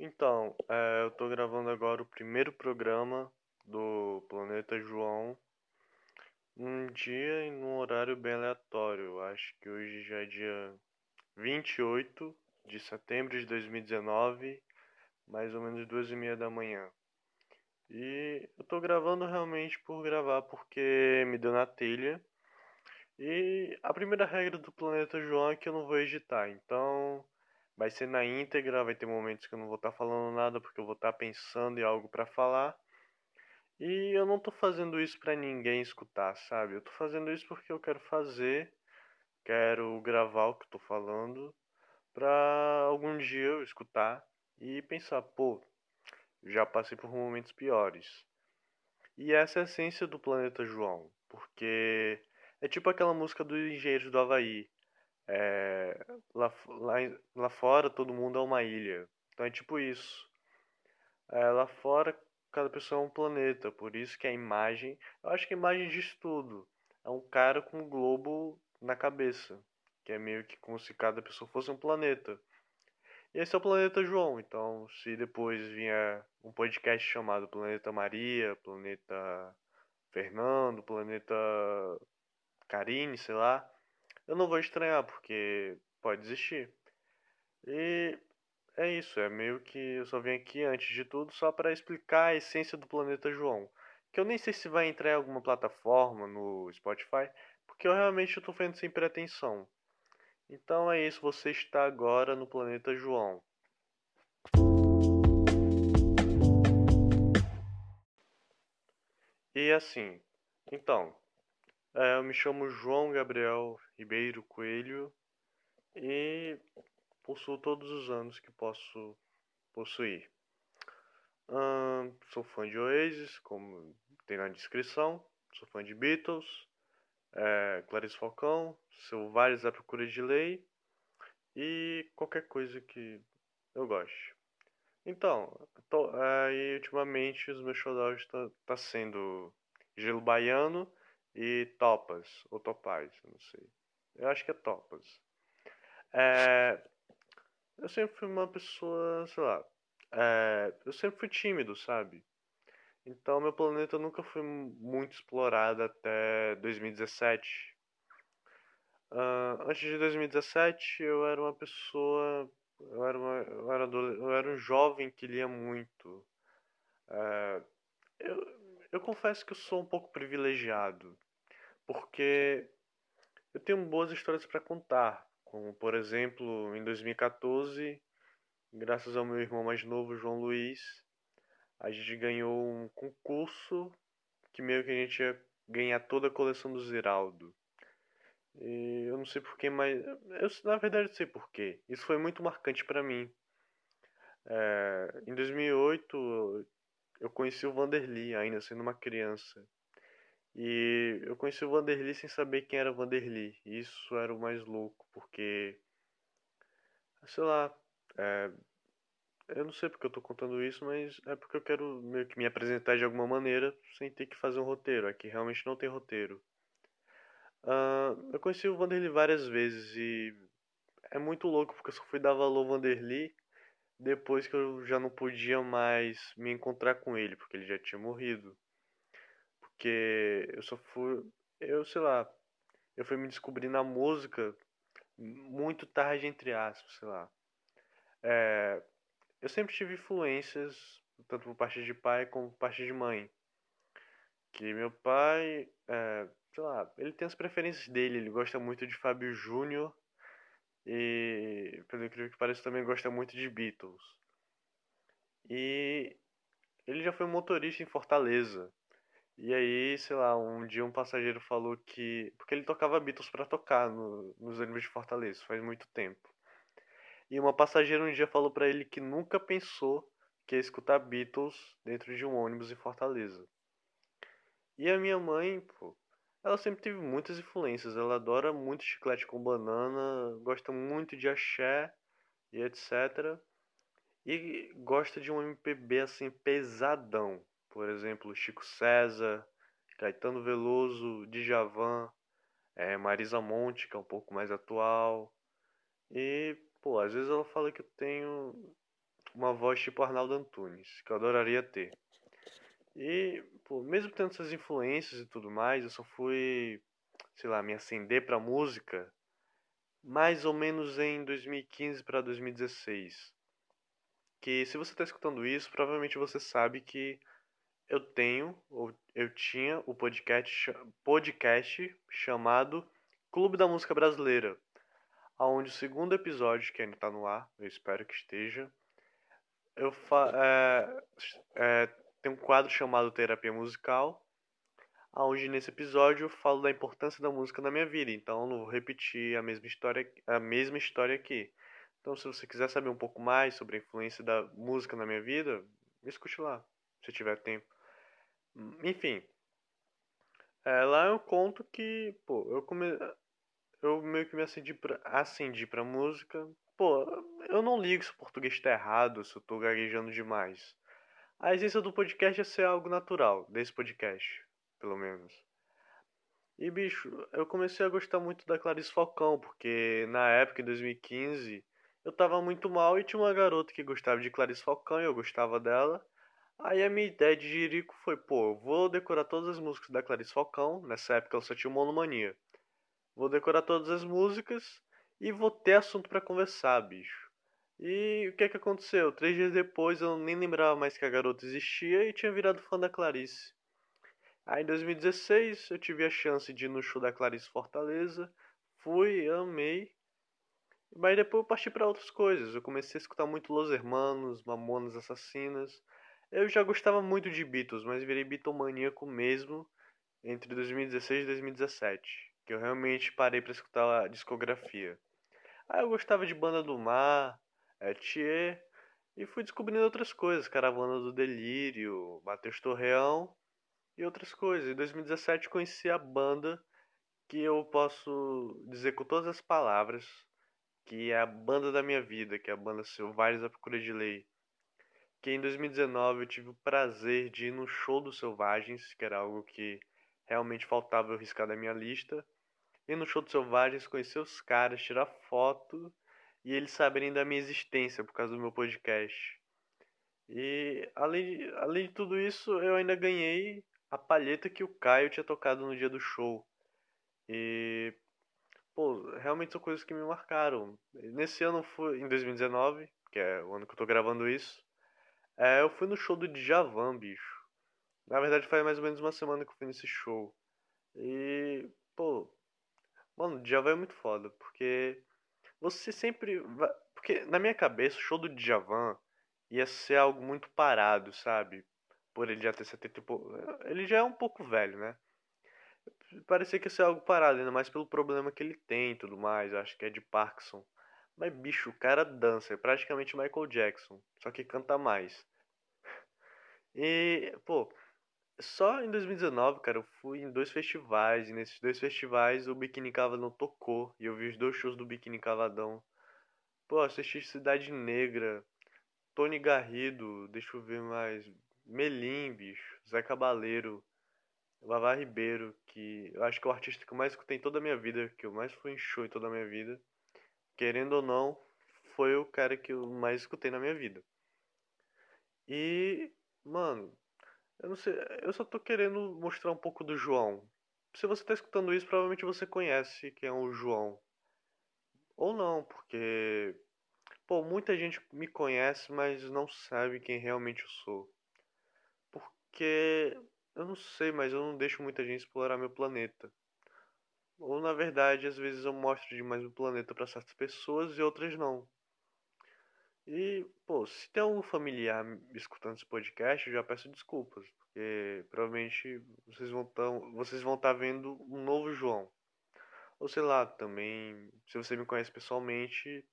Então, é, eu tô gravando agora o primeiro programa do Planeta João, num dia e num horário bem aleatório. Acho que hoje já é dia 28 de setembro de 2019, mais ou menos duas e meia da manhã. E eu tô gravando realmente por gravar, porque me deu na telha. E a primeira regra do Planeta João é que eu não vou editar, então vai ser na íntegra, vai ter momentos que eu não vou estar tá falando nada porque eu vou estar tá pensando em algo para falar. E eu não tô fazendo isso para ninguém escutar, sabe? Eu tô fazendo isso porque eu quero fazer, quero gravar o que eu tô falando para algum dia eu escutar e pensar, pô, já passei por momentos piores. E essa é a essência do Planeta João, porque é tipo aquela música dos Engenheiros do Havaí. É, lá, lá, fora todo mundo é uma ilha. Então é tipo isso. É, lá fora cada pessoa é um planeta. Por isso que a imagem. Eu acho que a imagem diz tudo. É um cara com um globo na cabeça. Que é meio que como se cada pessoa fosse um planeta. E esse é o Planeta João. Então, se depois vier um podcast chamado Planeta Maria, Planeta Fernando, Planeta Karine, sei lá, eu não vou estranhar, porque pode existir. E é isso, é meio que eu só vim aqui antes de tudo só para explicar a essência do planeta João. Que eu nem sei se vai entrar em alguma plataforma no Spotify, porque eu realmente estou fazendo sem pretensão. Então é isso, você está agora no planeta João. E assim, então, é, eu me chamo João Gabriel Ribeiro Coelho e possuo todos os anos que posso possuir. Sou fã de Oasis, como tem na descrição. Sou fã de Beatles, é, Clarice Falcão, vários à procura de lei e qualquer coisa que eu goste. Então, tô, aí ultimamente os meus xodós tá, tá sendo Gelo Baiano e Topas, ou Topaz, não sei. Eu acho que é Topas. É, eu sempre fui uma pessoa, sei lá, é, eu sempre fui tímido, sabe? Então meu planeta nunca foi muito explorado até 2017. Uh, antes de 2017 eu era uma pessoa, eu era, uma, eu era, eu era um jovem que lia muito. Uh, eu, eu confesso que eu sou um pouco privilegiado porque eu tenho boas histórias para contar, como por exemplo, em 2014, graças ao meu irmão mais novo, João Luiz, a gente ganhou um concurso que meio que a gente ia ganhar toda a coleção do Ziraldo. E eu não sei porquê, mas eu na verdade sei porquê. Isso foi muito marcante para mim. É, em 2008 eu conheci o Vanderly ainda sendo uma criança. E eu conheci o Vanderly sem saber quem era o Vanderly. E isso era o mais louco, porque. Sei lá. É, eu não sei porque eu tô contando isso, mas é porque eu quero meio que me apresentar de alguma maneira sem ter que fazer um roteiro. Aqui realmente não tem roteiro. Uh, eu conheci o Vanderly várias vezes e é muito louco porque eu só fui dar valor ao Vanderly depois que eu já não podia mais me encontrar com ele, porque ele já tinha morrido. Porque eu só fui. Eu sei lá. Eu fui me descobrir na música muito tarde, entre aspas, sei lá. É, eu sempre tive influências, tanto por parte de pai como por parte de mãe. Que meu pai, é, sei lá, ele tem as preferências dele, ele gosta muito de Fábio Júnior e, pelo incrível que pareça, também gosta muito de Beatles. E ele já foi motorista em Fortaleza. E aí, sei lá, um dia um passageiro falou que. Porque ele tocava Beatles para tocar no, nos ônibus de Fortaleza, faz muito tempo. E uma passageira um dia falou para ele que nunca pensou que ia escutar Beatles dentro de um ônibus em Fortaleza. E a minha mãe, pô, ela sempre teve muitas influências. Ela adora muito chiclete com banana, gosta muito de axé e etc. E gosta de um MPB assim pesadão. Por exemplo, Chico César, Caetano Veloso, Djavan, é, Marisa Monte, que é um pouco mais atual. E, pô, às vezes ela fala que eu tenho uma voz tipo Arnaldo Antunes, que eu adoraria ter. E, pô, mesmo tendo essas influências e tudo mais, eu só fui, sei lá, me acender pra música mais ou menos em 2015 para 2016. Que se você está escutando isso, provavelmente você sabe que eu tenho, ou eu tinha o podcast, podcast chamado Clube da Música Brasileira, onde o segundo episódio, que ainda está no ar, eu espero que esteja, eu fa é, é, tem um quadro chamado Terapia Musical, onde nesse episódio eu falo da importância da música na minha vida, então eu não vou repetir a mesma história, a mesma história aqui. Então, se você quiser saber um pouco mais sobre a influência da música na minha vida, escute lá, se tiver tempo. Enfim, é, lá eu conto que, pô, eu come... eu meio que me acendi pra, acendi pra música. Pô, eu não ligo se o português tá errado, se eu tô gaguejando demais. A essência do podcast é ser algo natural, desse podcast, pelo menos. E, bicho, eu comecei a gostar muito da Clarice Falcão, porque na época, em 2015, eu tava muito mal e tinha uma garota que gostava de Clarice Falcão e eu gostava dela. Aí a minha ideia de jirico foi, pô, vou decorar todas as músicas da Clarice Falcão. Nessa época ela só tinha monomania. Vou decorar todas as músicas e vou ter assunto para conversar, bicho. E o que é que aconteceu? Três dias depois eu nem lembrava mais que a garota existia e tinha virado fã da Clarice. Aí em 2016 eu tive a chance de ir no show da Clarice Fortaleza. Fui, amei. Mas depois eu parti para outras coisas. Eu comecei a escutar muito Los Hermanos, Mamonas Assassinas. Eu já gostava muito de Beatles, mas virei bitomaníaco mesmo entre 2016 e 2017, que eu realmente parei para escutar a discografia. Aí eu gostava de Banda do Mar, Etier, e fui descobrindo outras coisas, Caravana do Delírio, Matheus Torreão e outras coisas. Em 2017 conheci a banda que eu posso dizer com todas as palavras que é a banda da minha vida, que é a banda Selvagens à Procura de Lei que em 2019 eu tive o prazer de ir no show dos Selvagens, que era algo que realmente faltava eu riscar da minha lista. Ir no show dos Selvagens, conhecer os caras, tirar foto e eles saberem da minha existência por causa do meu podcast. E além, além de tudo isso, eu ainda ganhei a palheta que o Caio tinha tocado no dia do show. E pô, realmente são coisas que me marcaram. Nesse ano foi em 2019, que é o ano que eu tô gravando isso. É, eu fui no show do Djavan, bicho. Na verdade, faz mais ou menos uma semana que eu fui nesse show. E, pô, mano, o Djavan é muito foda, porque você sempre. Vai... Porque na minha cabeça, o show do Djavan ia ser algo muito parado, sabe? Por ele já ter 70 tipo, Ele já é um pouco velho, né? Parecia que ia ser algo parado, ainda mais pelo problema que ele tem e tudo mais. Eu acho que é de Parkinson. Mas, bicho, o cara dança, é praticamente Michael Jackson, só que canta mais. E, pô, só em 2019, cara, eu fui em dois festivais, e nesses dois festivais o Biquíni Cavadão tocou, e eu vi os dois shows do Biquíni Cavadão. Pô, assisti Cidade Negra, Tony Garrido, deixa eu ver mais, Melim, bicho, Zé Cabaleiro, Vavá Ribeiro, que eu acho que é o artista que eu mais escutei em toda a minha vida, que eu mais fui em show em toda a minha vida querendo ou não, foi o cara que eu mais escutei na minha vida. E, mano, eu não sei, eu só tô querendo mostrar um pouco do João. Se você tá escutando isso, provavelmente você conhece quem é o João. Ou não, porque pô, muita gente me conhece, mas não sabe quem realmente eu sou. Porque eu não sei, mas eu não deixo muita gente explorar meu planeta. Ou na verdade, às vezes eu mostro demais o planeta para certas pessoas e outras não. E, pô, se tem algum familiar escutando esse podcast, eu já peço desculpas, porque provavelmente vocês vão tão, vocês vão estar tá vendo um novo João. Ou sei lá, também, se você me conhece pessoalmente,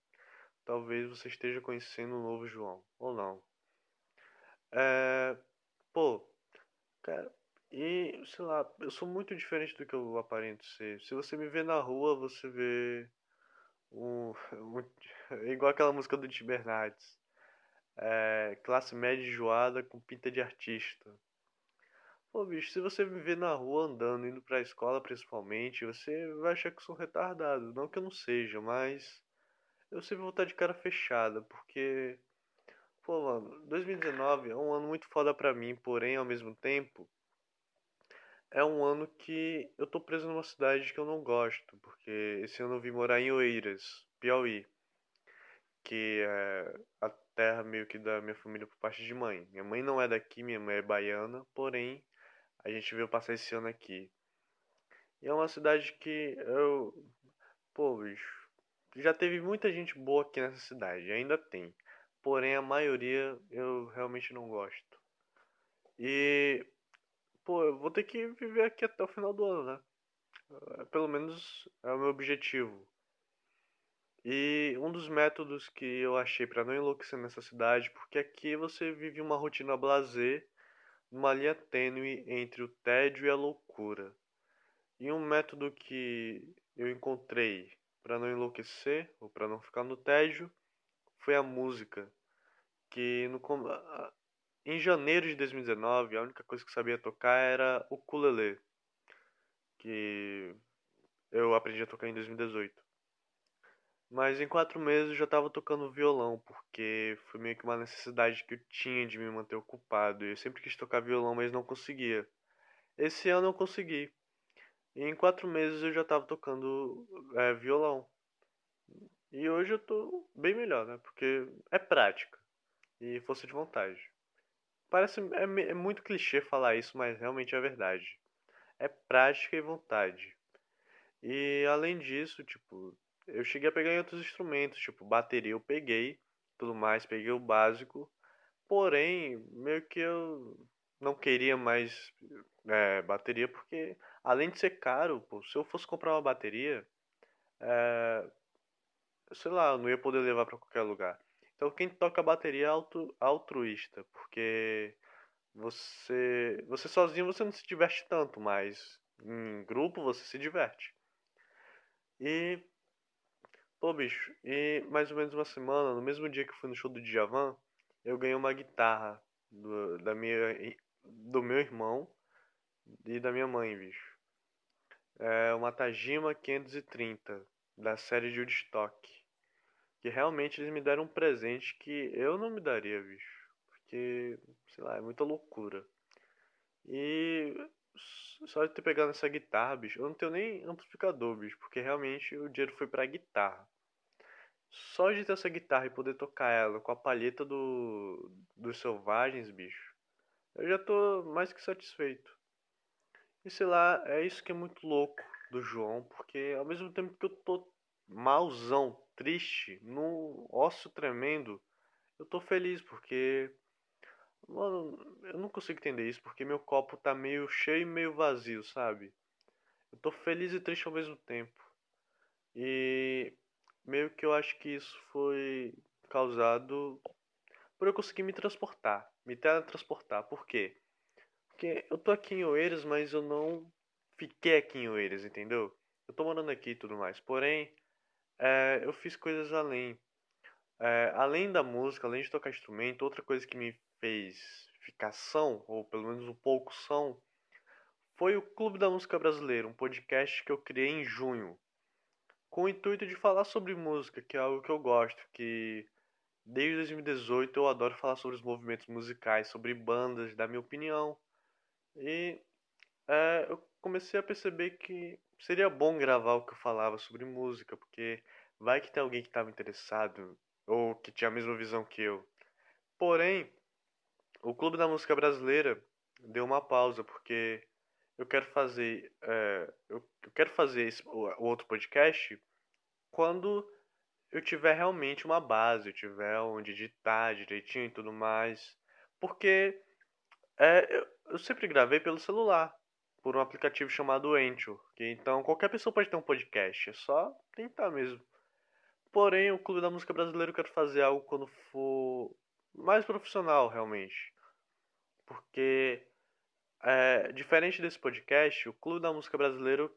talvez você esteja conhecendo um novo João, ou não. É, pô, cara, e, sei lá, eu sou muito diferente do que eu aparento ser. Se você me vê na rua, você vê um, um igual aquela música do Tim Bernardes. É, classe média enjoada com pinta de artista. Pô, bicho, se você me vê na rua andando, indo pra escola principalmente, você vai achar que eu sou retardado. Não que eu não seja, mas eu sempre vou estar de cara fechada, porque, pô, 2019 é um ano muito foda pra mim, porém, ao mesmo tempo, é um ano que eu tô preso numa cidade que eu não gosto, porque esse ano eu vim morar em Oeiras, Piauí, que é a terra meio que da minha família por parte de mãe. Minha mãe não é daqui, minha mãe é baiana, porém, a gente veio passar esse ano aqui. E é uma cidade que eu. Pô, bicho. Já teve muita gente boa aqui nessa cidade, ainda tem. Porém, a maioria eu realmente não gosto. E. Pô, eu vou ter que viver aqui até o final do ano, né? É, pelo menos é o meu objetivo. E um dos métodos que eu achei para não enlouquecer nessa cidade, porque aqui você vive uma rotina blazer, numa linha tênue entre o tédio e a loucura. E um método que eu encontrei para não enlouquecer ou para não ficar no tédio foi a música. Que no em janeiro de 2019, a única coisa que sabia tocar era o ukulele, que eu aprendi a tocar em 2018. Mas em quatro meses eu já estava tocando violão, porque foi meio que uma necessidade que eu tinha de me manter ocupado. Eu sempre quis tocar violão, mas não conseguia. Esse ano eu consegui. E em quatro meses eu já estava tocando é, violão. E hoje eu tô bem melhor, né? Porque é prática e força de vontade. Parece é, é muito clichê falar isso, mas realmente é verdade. É prática e vontade. E além disso, tipo, eu cheguei a pegar em outros instrumentos, tipo bateria eu peguei, tudo mais, peguei o básico. Porém, meio que eu não queria mais é, bateria porque além de ser caro, pô, se eu fosse comprar uma bateria, é, sei lá, eu não ia poder levar para qualquer lugar. Então quem toca bateria é auto, altruísta, porque você você sozinho você não se diverte tanto, mas em grupo você se diverte. E pô, bicho, e mais ou menos uma semana, no mesmo dia que eu fui no show do Djavan, eu ganhei uma guitarra do, da minha do meu irmão e da minha mãe, bicho é uma Tajima 530 da série de Woodstock. Que realmente eles me deram um presente que eu não me daria, bicho. Porque, sei lá, é muita loucura. E só de ter pegado essa guitarra, bicho, eu não tenho nem amplificador, bicho, porque realmente o dinheiro foi pra guitarra. Só de ter essa guitarra e poder tocar ela com a palheta do, dos selvagens, bicho, eu já tô mais que satisfeito. E sei lá, é isso que é muito louco do João, porque ao mesmo tempo que eu tô malzão, triste, no ócio tremendo, eu tô feliz porque. Mano, eu não consigo entender isso porque meu copo tá meio cheio e meio vazio, sabe? Eu tô feliz e triste ao mesmo tempo. E meio que eu acho que isso foi causado por eu conseguir me transportar, me teletransportar. Por quê? Porque eu tô aqui em Oeiras, mas eu não fiquei aqui em Oeiras, entendeu? Eu tô morando aqui e tudo mais. Porém, é, eu fiz coisas além. É, além da música, além de tocar instrumento, outra coisa que me fez ficar são, ou pelo menos um pouco são, foi o Clube da Música Brasileira, um podcast que eu criei em junho, com o intuito de falar sobre música, que é algo que eu gosto, que desde 2018 eu adoro falar sobre os movimentos musicais, sobre bandas, dar minha opinião, e é, eu comecei a perceber que seria bom gravar o que eu falava sobre música, porque vai que tem alguém que estava interessado ou que tinha a mesma visão que eu. Porém, o Clube da Música Brasileira deu uma pausa, porque eu quero fazer, é, eu, eu, quero fazer esse, o, o outro podcast quando eu tiver realmente uma base, eu tiver onde editar direitinho e tudo mais. Porque é, eu, eu sempre gravei pelo celular, por um aplicativo chamado Anchor, que então qualquer pessoa pode ter um podcast, é só tentar mesmo. Porém, o Clube da Música Brasileira eu quero fazer algo quando for mais profissional, realmente. Porque, é, diferente desse podcast, o Clube da Música Brasileira eu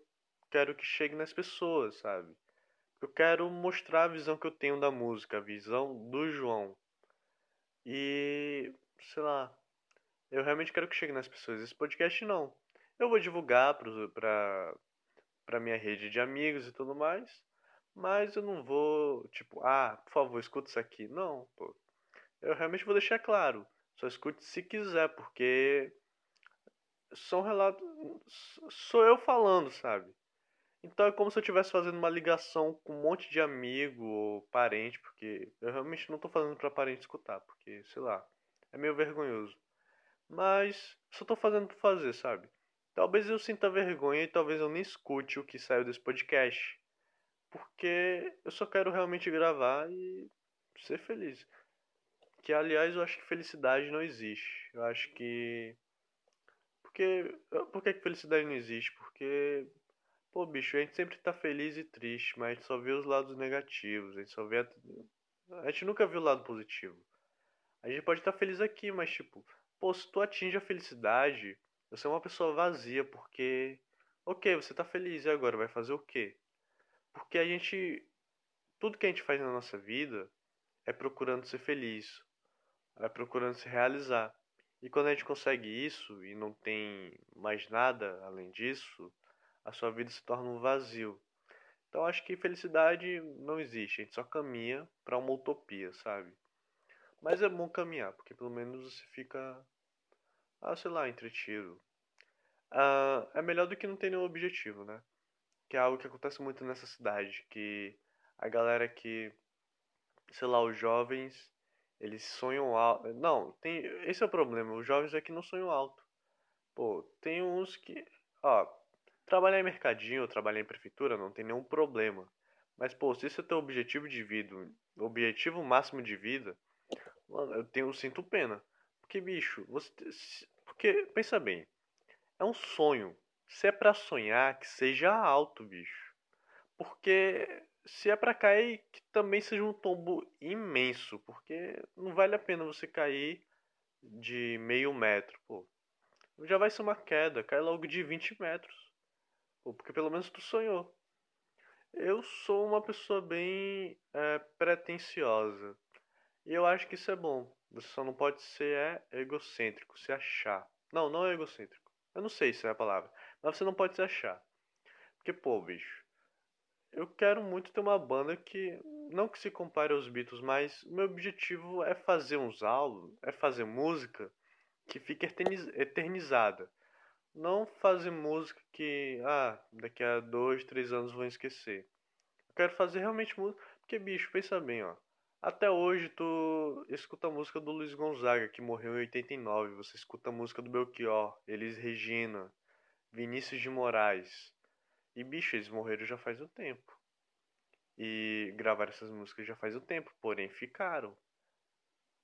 quero que chegue nas pessoas, sabe? Eu quero mostrar a visão que eu tenho da música, a visão do João. E, sei lá, eu realmente quero que chegue nas pessoas. Esse podcast não. Eu vou divulgar para para minha rede de amigos e tudo mais, mas eu não vou, tipo, ah, por favor, escuta isso aqui. Não, pô. eu realmente vou deixar claro. Só escute se quiser, porque são relatos. Sou eu falando, sabe? Então é como se eu estivesse fazendo uma ligação com um monte de amigo ou parente, porque eu realmente não estou fazendo para parente escutar, porque, sei lá, é meio vergonhoso. Mas só estou fazendo para fazer, sabe? Talvez eu sinta vergonha e talvez eu nem escute o que saiu desse podcast, porque eu só quero realmente gravar e ser feliz. Que aliás eu acho que felicidade não existe. Eu acho que porque por que felicidade não existe? Porque Pô, bicho, a gente sempre tá feliz e triste, mas a gente só vê os lados negativos, a gente só vê. A, a gente nunca viu o lado positivo. A gente pode estar tá feliz aqui, mas tipo, pô, se tu atinge a felicidade, você é uma pessoa vazia, porque. Ok, você tá feliz, e agora? Vai fazer o quê? Porque a gente. Tudo que a gente faz na nossa vida é procurando ser feliz, é procurando se realizar. E quando a gente consegue isso e não tem mais nada além disso, a sua vida se torna um vazio. Então acho que felicidade não existe, a gente só caminha para uma utopia, sabe? Mas é bom caminhar, porque pelo menos você fica, ah, sei lá, entretido. Ah, é melhor do que não ter nenhum objetivo, né? Que é algo que acontece muito nessa cidade, que a galera que, sei lá, os jovens, eles sonham alto. Não, tem, esse é o problema, os jovens é que não sonham alto. Pô, tem uns que, ó, Trabalhar em mercadinho ou trabalhar em prefeitura não tem nenhum problema. Mas, pô, se esse é teu objetivo de vida, objetivo máximo de vida, mano, eu, tenho, eu sinto pena. Porque, bicho, você. Porque, pensa bem, é um sonho. Se é pra sonhar, que seja alto, bicho. Porque se é pra cair, que também seja um tombo imenso. Porque não vale a pena você cair de meio metro, pô. Já vai ser uma queda, cai logo de 20 metros. Porque pelo menos tu sonhou. Eu sou uma pessoa bem é, pretensiosa. E eu acho que isso é bom. Você só não pode ser é, egocêntrico, se achar. Não, não é egocêntrico. Eu não sei se é a palavra. Mas você não pode se achar. Porque, pô, bicho. Eu quero muito ter uma banda que. Não que se compare aos Beatles, mas meu objetivo é fazer uns álbuns, é fazer música que fique eternizada. Não fazer música que, ah, daqui a dois, três anos vão esquecer. Eu quero fazer realmente música. Porque, bicho, pensa bem, ó. Até hoje tu escuta a música do Luiz Gonzaga, que morreu em 89. Você escuta a música do Belchior, Elis Regina, Vinícius de Moraes. E, bicho, eles morreram já faz um tempo. E gravaram essas músicas já faz um tempo, porém ficaram.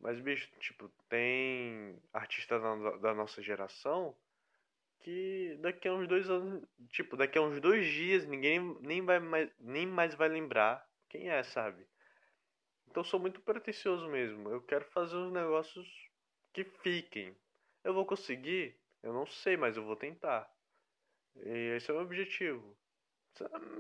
Mas, bicho, tipo, tem artistas da, da nossa geração que daqui a uns dois anos, tipo, daqui a uns dois dias ninguém nem vai mais, nem mais vai lembrar quem é, sabe? Então sou muito pretensioso mesmo. Eu quero fazer uns negócios que fiquem. Eu vou conseguir? Eu não sei, mas eu vou tentar. E esse é o meu objetivo.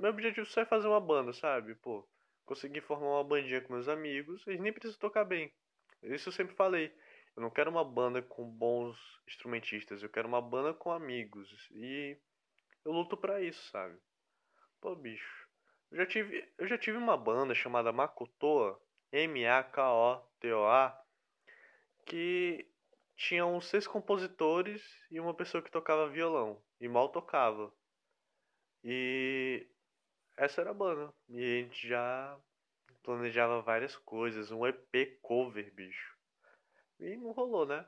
Meu objetivo só é fazer uma banda, sabe? Pô, conseguir formar uma bandinha com meus amigos. Eles nem precisam tocar bem. Isso eu sempre falei. Eu não quero uma banda com bons instrumentistas, eu quero uma banda com amigos. E eu luto para isso, sabe? Pô, bicho. Eu já tive, eu já tive uma banda chamada Makotoa, M-A-K-O-T-O-A, que tinha uns seis compositores e uma pessoa que tocava violão. E mal tocava. E essa era a banda. E a gente já planejava várias coisas. Um EP cover, bicho. E não rolou, né?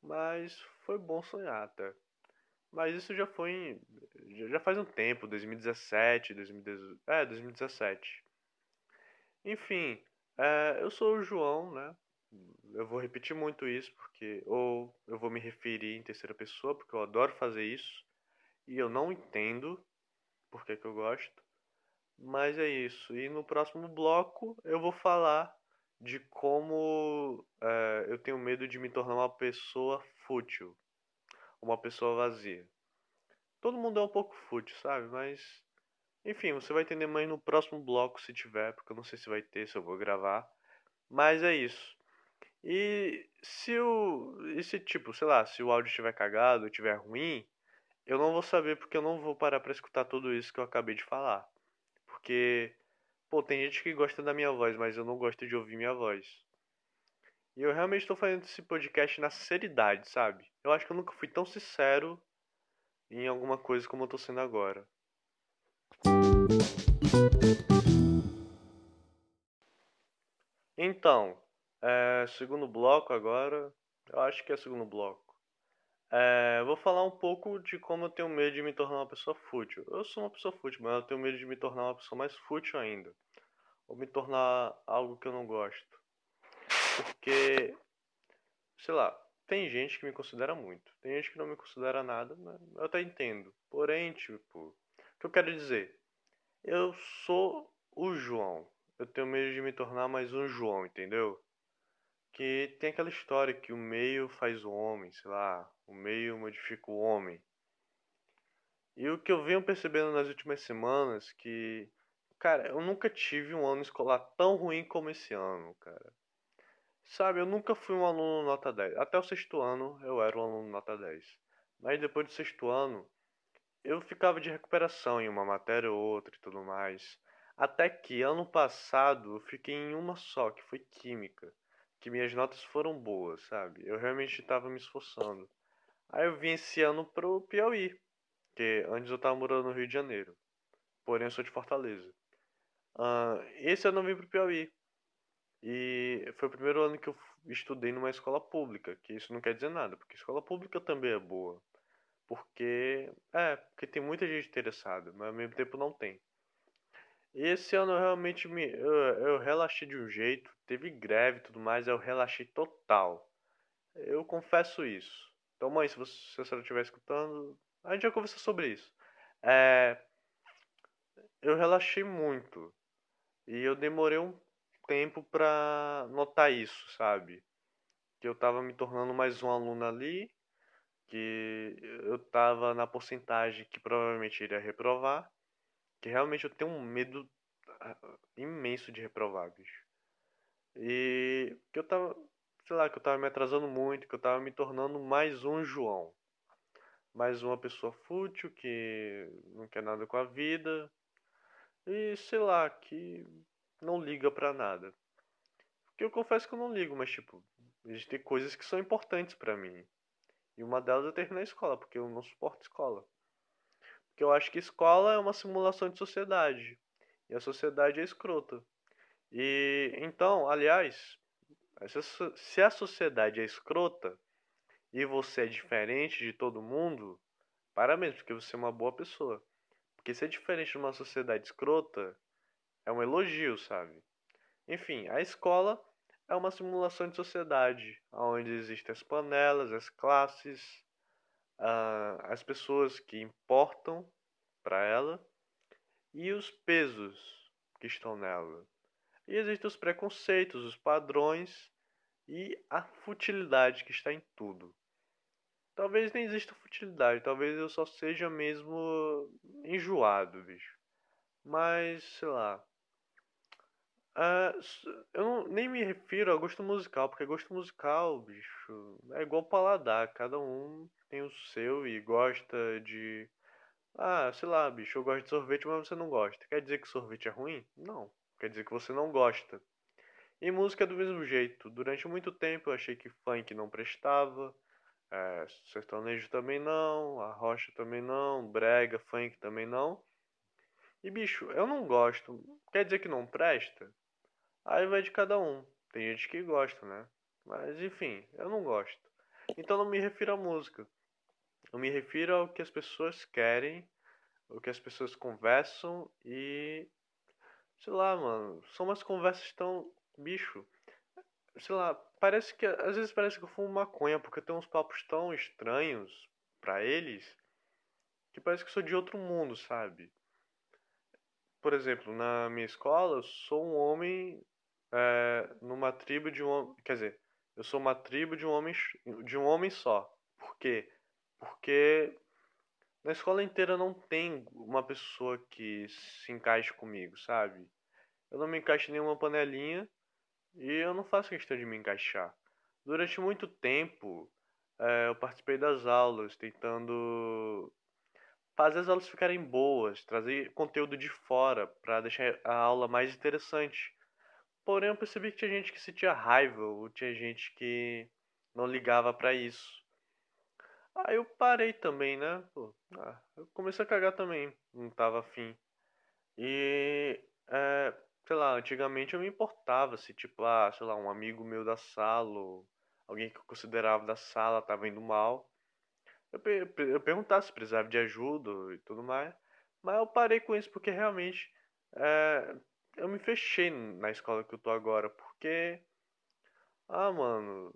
Mas foi bom sonhar até. Mas isso já foi em, já faz um tempo, 2017, 2018, é, 2017. Enfim, é, eu sou o João, né? Eu vou repetir muito isso porque ou eu vou me referir em terceira pessoa porque eu adoro fazer isso e eu não entendo por que, eu gosto. Mas é isso. E no próximo bloco eu vou falar de como é, eu tenho medo de me tornar uma pessoa fútil, uma pessoa vazia. Todo mundo é um pouco fútil, sabe? Mas, enfim, você vai entender mais no próximo bloco se tiver, porque eu não sei se vai ter, se eu vou gravar. Mas é isso. E se o. E se, tipo, sei lá, se o áudio estiver cagado, estiver ruim, eu não vou saber porque eu não vou parar para escutar tudo isso que eu acabei de falar. Porque Pô, tem gente que gosta da minha voz, mas eu não gosto de ouvir minha voz. E eu realmente estou fazendo esse podcast na sinceridade, sabe? Eu acho que eu nunca fui tão sincero em alguma coisa como eu tô sendo agora. Então, é, segundo bloco agora, eu acho que é segundo bloco. É, vou falar um pouco de como eu tenho medo de me tornar uma pessoa fútil. Eu sou uma pessoa fútil, mas eu tenho medo de me tornar uma pessoa mais fútil ainda. Ou me tornar algo que eu não gosto. Porque, sei lá, tem gente que me considera muito. Tem gente que não me considera nada, mas eu até entendo. Porém, tipo, que eu quero dizer? Eu sou o João. Eu tenho medo de me tornar mais um João, entendeu? Que tem aquela história que o meio faz o homem, sei lá, o meio modifica o homem. E o que eu venho percebendo nas últimas semanas que, cara, eu nunca tive um ano escolar tão ruim como esse ano, cara. Sabe, eu nunca fui um aluno nota 10. Até o sexto ano eu era um aluno nota 10. Mas depois do sexto ano, eu ficava de recuperação em uma matéria ou outra e tudo mais. Até que ano passado eu fiquei em uma só, que foi química. Que minhas notas foram boas, sabe? Eu realmente estava me esforçando. Aí eu vim esse ano pro Piauí. Que antes eu estava morando no Rio de Janeiro. Porém eu sou de Fortaleza. Uh, esse ano eu vim pro Piauí. E foi o primeiro ano que eu estudei numa escola pública, que isso não quer dizer nada, porque escola pública também é boa. Porque, é, porque tem muita gente interessada, mas ao mesmo tempo não tem. E esse ano eu realmente me, eu, eu relaxei de um jeito, teve greve e tudo mais, eu relaxei total. Eu confesso isso. Então, mãe, se você, se estiver escutando, a gente vai conversar sobre isso. É, eu relaxei muito. E eu demorei um tempo para notar isso, sabe? Que eu tava me tornando mais um aluno ali, que eu tava na porcentagem que provavelmente iria reprovar, que realmente eu tenho um medo ah, imenso de reprovar, bicho. E que eu tava, sei lá, que eu tava me atrasando muito, que eu tava me tornando mais um João. Mais uma pessoa fútil que não quer nada com a vida. E sei lá, que não liga pra nada. Porque eu confesso que eu não ligo, mas tipo, existem coisas que são importantes para mim. E uma delas é terminar a escola, porque eu não suporto escola. Porque eu acho que escola é uma simulação de sociedade. E a sociedade é escrota. E então, aliás, se a sociedade é escrota e você é diferente de todo mundo, parabéns, porque você é uma boa pessoa. Porque ser diferente de uma sociedade escrota é um elogio, sabe? Enfim, a escola é uma simulação de sociedade, onde existem as panelas, as classes, uh, as pessoas que importam para ela e os pesos que estão nela. E existem os preconceitos, os padrões e a futilidade que está em tudo. Talvez nem exista futilidade, talvez eu só seja mesmo enjoado, bicho. Mas, sei lá, Uh, eu não, nem me refiro a gosto musical, porque gosto musical, bicho, é igual paladar. Cada um tem o seu e gosta de. Ah, sei lá, bicho, eu gosto de sorvete, mas você não gosta. Quer dizer que sorvete é ruim? Não. Quer dizer que você não gosta. E música é do mesmo jeito. Durante muito tempo eu achei que funk não prestava. É, sertanejo também não. A rocha também não. Brega, funk também não. E bicho, eu não gosto. Quer dizer que não presta? Aí vai de cada um. Tem gente que gosta, né? Mas enfim, eu não gosto. Então não me refiro à música. Eu me refiro ao que as pessoas querem, o que as pessoas conversam e. Sei lá, mano. São umas conversas tão. Bicho. Sei lá, parece que. Às vezes parece que eu fumo maconha, porque tem uns papos tão estranhos para eles que parece que sou de outro mundo, sabe? Por exemplo, na minha escola, eu sou um homem é, numa tribo de um quer dizer eu sou uma tribo de um homem de um homem só. Por quê? Porque na escola inteira não tem uma pessoa que se encaixe comigo sabe? Eu não me encaixo em nenhuma panelinha e eu não faço questão de me encaixar. Durante muito tempo é, eu participei das aulas tentando fazer as aulas ficarem boas trazer conteúdo de fora para deixar a aula mais interessante Porém, eu percebi que tinha gente que sentia raiva, ou tinha gente que não ligava para isso. Aí eu parei também, né? Pô, ah, eu comecei a cagar também, não tava afim. E, é, sei lá, antigamente eu me importava se, tipo, ah, sei lá, um amigo meu da sala, ou alguém que eu considerava da sala tava indo mal. Eu, eu perguntava se precisava de ajuda e tudo mais. Mas eu parei com isso porque realmente é, eu me fechei na escola que eu tô agora. Porque, ah, mano,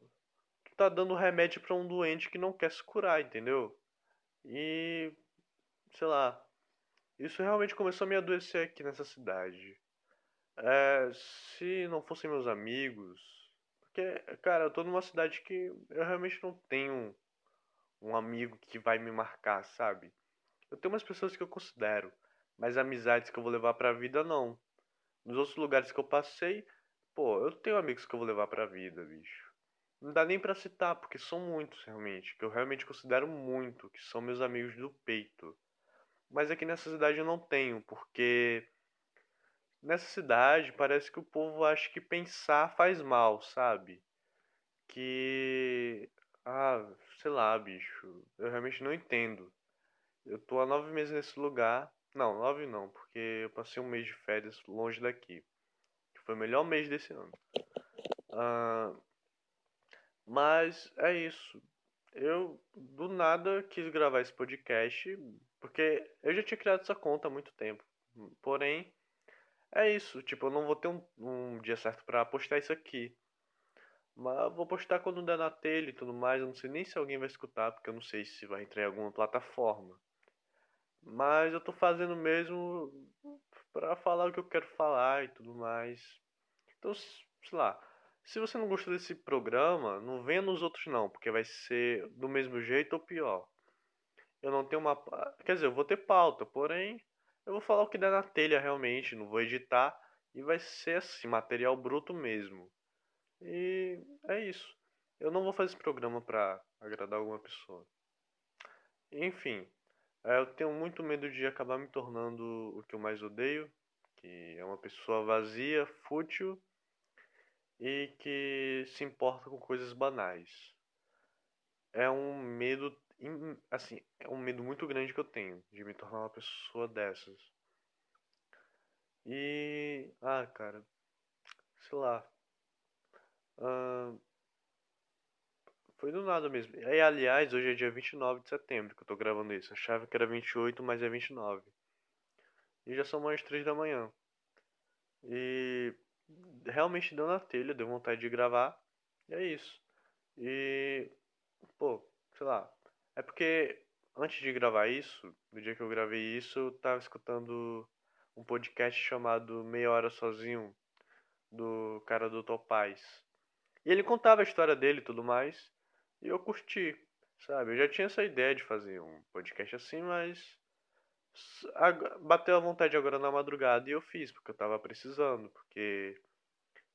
tá dando remédio para um doente que não quer se curar, entendeu? E sei lá, isso realmente começou a me adoecer aqui nessa cidade. É, se não fossem meus amigos, porque, cara, eu tô numa cidade que eu realmente não tenho um amigo que vai me marcar, sabe? Eu tenho umas pessoas que eu considero, mas amizades que eu vou levar pra vida não. Nos outros lugares que eu passei, pô, eu tenho amigos que eu vou levar pra vida, bicho. Não dá nem para citar, porque são muitos realmente, que eu realmente considero muito, que são meus amigos do peito. Mas aqui nessa cidade eu não tenho, porque nessa cidade parece que o povo acha que pensar faz mal, sabe? Que. Ah, sei lá, bicho. Eu realmente não entendo. Eu tô há nove meses nesse lugar. Não, nove não, porque eu passei um mês de férias longe daqui. Que foi o melhor mês desse ano. Ah, mas é isso. Eu do nada quis gravar esse podcast porque eu já tinha criado essa conta há muito tempo. Porém, é isso. Tipo, eu não vou ter um, um dia certo para postar isso aqui. Mas vou postar quando der na telha e tudo mais. Eu não sei nem se alguém vai escutar, porque eu não sei se vai entrar em alguma plataforma. Mas eu tô fazendo mesmo para falar o que eu quero falar e tudo mais. Então, sei lá. Se você não gostou desse programa, não venha nos outros não, porque vai ser do mesmo jeito ou pior. Eu não tenho uma. Quer dizer, eu vou ter pauta, porém, eu vou falar o que der na telha realmente, não vou editar e vai ser assim, material bruto mesmo. E é isso. Eu não vou fazer esse programa pra agradar alguma pessoa. Enfim, é, eu tenho muito medo de acabar me tornando o que eu mais odeio, que é uma pessoa vazia, fútil e que se importa com coisas banais. É um medo, assim, é um medo muito grande que eu tenho de me tornar uma pessoa dessas. E, ah, cara, sei lá. Uh, foi do nada mesmo. E, aliás, hoje é dia 29 de setembro que eu tô gravando isso. Achava que era 28, mas é 29. E já são mais 3 da manhã. E realmente deu na telha, deu vontade de gravar. E é isso. E, pô, sei lá. É porque antes de gravar isso, no dia que eu gravei isso, eu tava escutando um podcast chamado Meia Hora Sozinho, do cara do Topaz. E ele contava a história dele e tudo mais. E eu curti, sabe? Eu já tinha essa ideia de fazer um podcast assim, mas bateu a vontade agora na madrugada e eu fiz, porque eu tava precisando, porque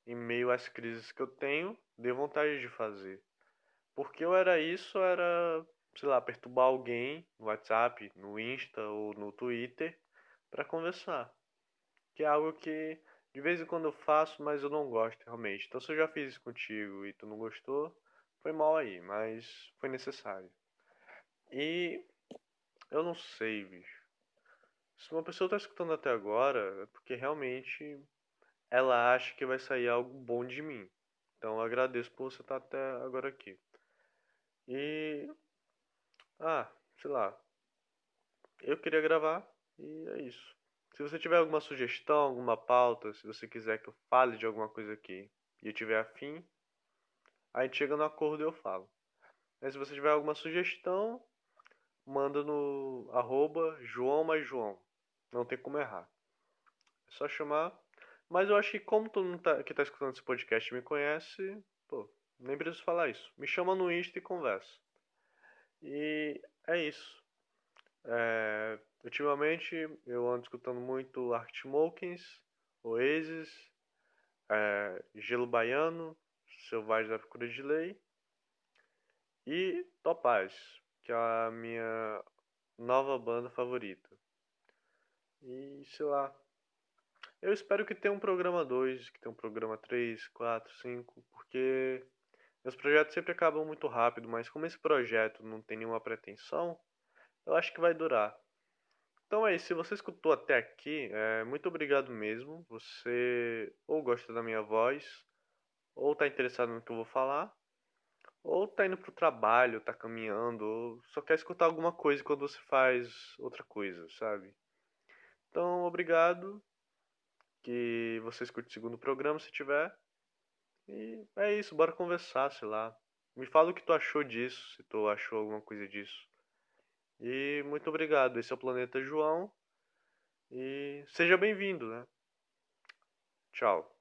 em meio às crises que eu tenho, deu vontade de fazer. Porque eu era isso, era, sei lá, perturbar alguém no WhatsApp, no Insta ou no Twitter para conversar. Que é algo que de vez em quando eu faço, mas eu não gosto realmente. Então se eu já fiz isso contigo e tu não gostou, foi mal aí, mas foi necessário. E eu não sei, bicho. Se uma pessoa está escutando até agora, é porque realmente ela acha que vai sair algo bom de mim. Então eu agradeço por você estar tá até agora aqui. E. Ah, sei lá. Eu queria gravar e é isso. Se você tiver alguma sugestão, alguma pauta, se você quiser que eu fale de alguma coisa aqui e eu tiver afim, a gente chega no acordo e eu falo. Mas se você tiver alguma sugestão, manda no arroba João mais João. Não tem como errar. É só chamar. Mas eu acho que como todo mundo tá, que tá escutando esse podcast me conhece, pô, nem preciso falar isso. Me chama no Insta e conversa. E é isso. É, ultimamente eu ando escutando muito Arctic Monkeys, Oasis, é, Gelo Baiano, Selvagem da Procura de Lei e Topaz, que é a minha nova banda favorita. E sei lá. Eu espero que tenha um programa 2, que tenha um programa 3, 4, 5, porque meus projetos sempre acabam muito rápido, mas como esse projeto não tem nenhuma pretensão, eu acho que vai durar. Então é isso, se você escutou até aqui, é, muito obrigado mesmo. Você ou gosta da minha voz, ou está interessado no que eu vou falar, ou está indo pro trabalho, está caminhando, ou só quer escutar alguma coisa quando você faz outra coisa, sabe? Então, obrigado. Que você escute o segundo programa se tiver. E é isso, bora conversar, sei lá. Me fala o que tu achou disso, se tu achou alguma coisa disso. E muito obrigado. Esse é o Planeta João. E seja bem-vindo, né? Tchau.